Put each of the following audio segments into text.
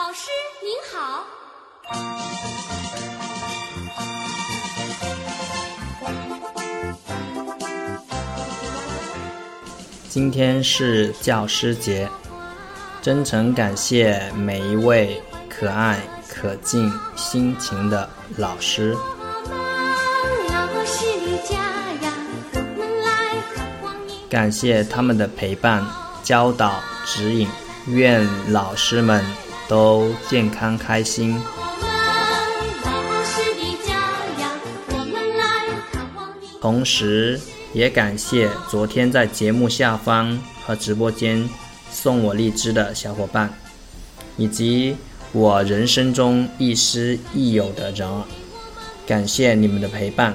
老师您好，今天是教师节，真诚感谢每一位可爱、可敬、辛勤的老师。感谢他们的陪伴、教导、指引，愿老师们都健康开心。同时，也感谢昨天在节目下方和直播间送我荔枝的小伙伴，以及我人生中亦师亦友的人，感谢你们的陪伴。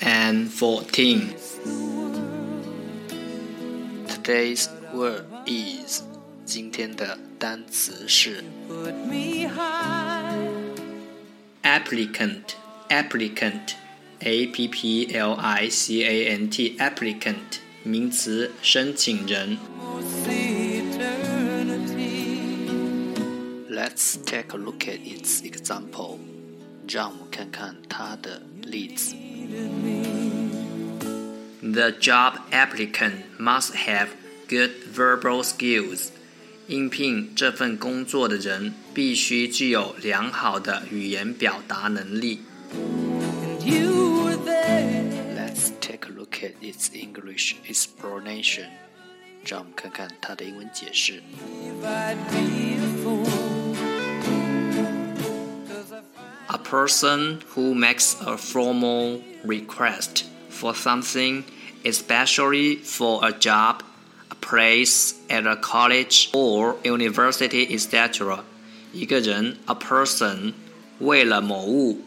and fourteen. Today's word is，今天的单词是 Put me high. Applicant, applicant, a p p l i c a n t, applicant，名词，申请人。 See eternity. Let's take a look at its example。让我们看看它的例子。 The job applicant must have good verbal skills. 应聘这份工作的人必须具有良好的语言表达能力。 And you were there. Let's take a look at its English explanation。让我们看看它的英文解释。 person who makes a formal request for something, especially for a job, a place at a college or university, etc. 一个人，a person，为了某物，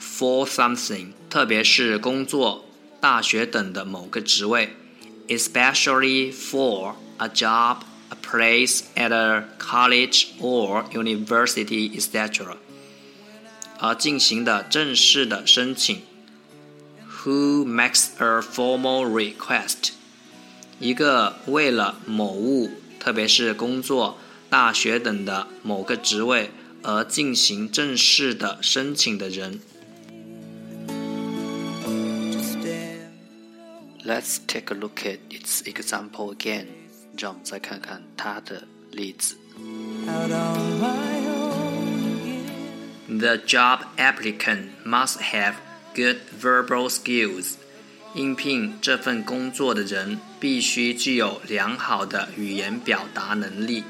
for something，特别是工作、大学等的某个职位，especially for a job, a place at a college or university, etc. 而进行的正式的申请。Who makes a formal request？一个为了某物，特别是工作、大学等的某个职位而进行正式的申请的人。 to stand. Let's take a look at its example again。让我们再看看它的例子。 The job applicant must have good verbal skills. 应聘这份工作的人必须具有良好的语言表达能力。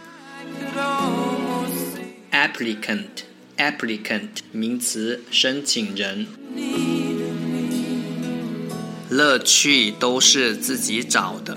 Could almost say applicant applicant 名词，申请人。乐趣都是自己找的。